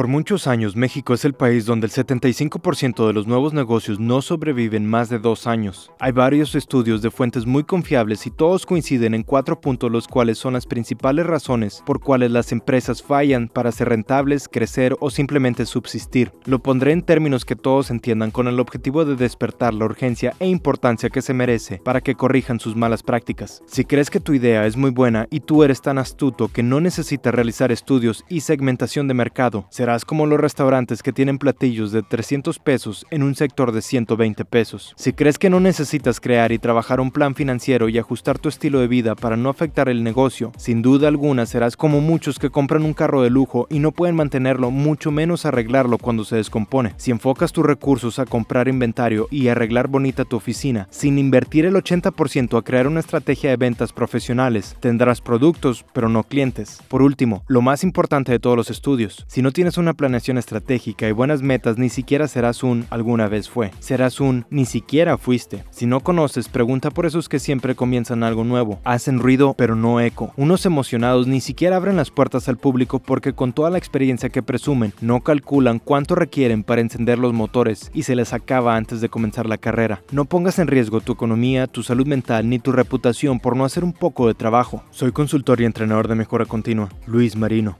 Por muchos años, México es el país donde el 75% de los nuevos negocios no sobreviven más de dos años. Hay varios estudios de fuentes muy confiables y todos coinciden en cuatro puntos los cuales son las principales razones por cuales las empresas fallan para ser rentables, crecer o simplemente subsistir. Lo pondré en términos que todos entiendan con el objetivo de despertar la urgencia e importancia que se merece para que corrijan sus malas prácticas. Si crees que tu idea es muy buena y tú eres tan astuto que no necesitas realizar estudios y segmentación de mercado, Serás como los restaurantes que tienen platillos de 300 pesos en un sector de 120 pesos. Si crees que no necesitas crear y trabajar un plan financiero y ajustar tu estilo de vida para no afectar el negocio, sin duda alguna serás como muchos que compran un carro de lujo y no pueden mantenerlo, mucho menos arreglarlo cuando se descompone. Si enfocas tus recursos a comprar inventario y arreglar bonita tu oficina, sin invertir el 80% a crear una estrategia de ventas profesionales, tendrás productos, pero no clientes. Por último, lo más importante de todos los estudios, si no tienes una planeación estratégica y buenas metas, ni siquiera serás un alguna vez fue. Serás un ni siquiera fuiste. Si no conoces, pregunta por esos que siempre comienzan algo nuevo. Hacen ruido, pero no eco. Unos emocionados ni siquiera abren las puertas al público porque con toda la experiencia que presumen, no calculan cuánto requieren para encender los motores y se les acaba antes de comenzar la carrera. No pongas en riesgo tu economía, tu salud mental ni tu reputación por no hacer un poco de trabajo. Soy consultor y entrenador de mejora continua, Luis Marino.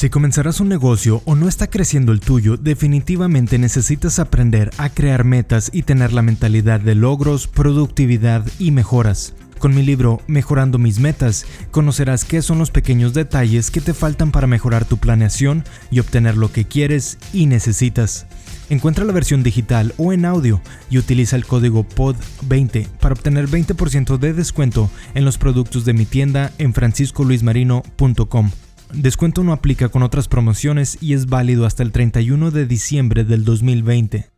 Si comenzarás un negocio o no está creciendo el tuyo, definitivamente necesitas aprender a crear metas y tener la mentalidad de logros, productividad y mejoras. Con mi libro Mejorando mis metas, conocerás qué son los pequeños detalles que te faltan para mejorar tu planeación y obtener lo que quieres y necesitas. Encuentra la versión digital o en audio y utiliza el código POD20 para obtener 20% de descuento en los productos de mi tienda en franciscoluismarino.com. Descuento no aplica con otras promociones y es válido hasta el 31 de diciembre del 2020.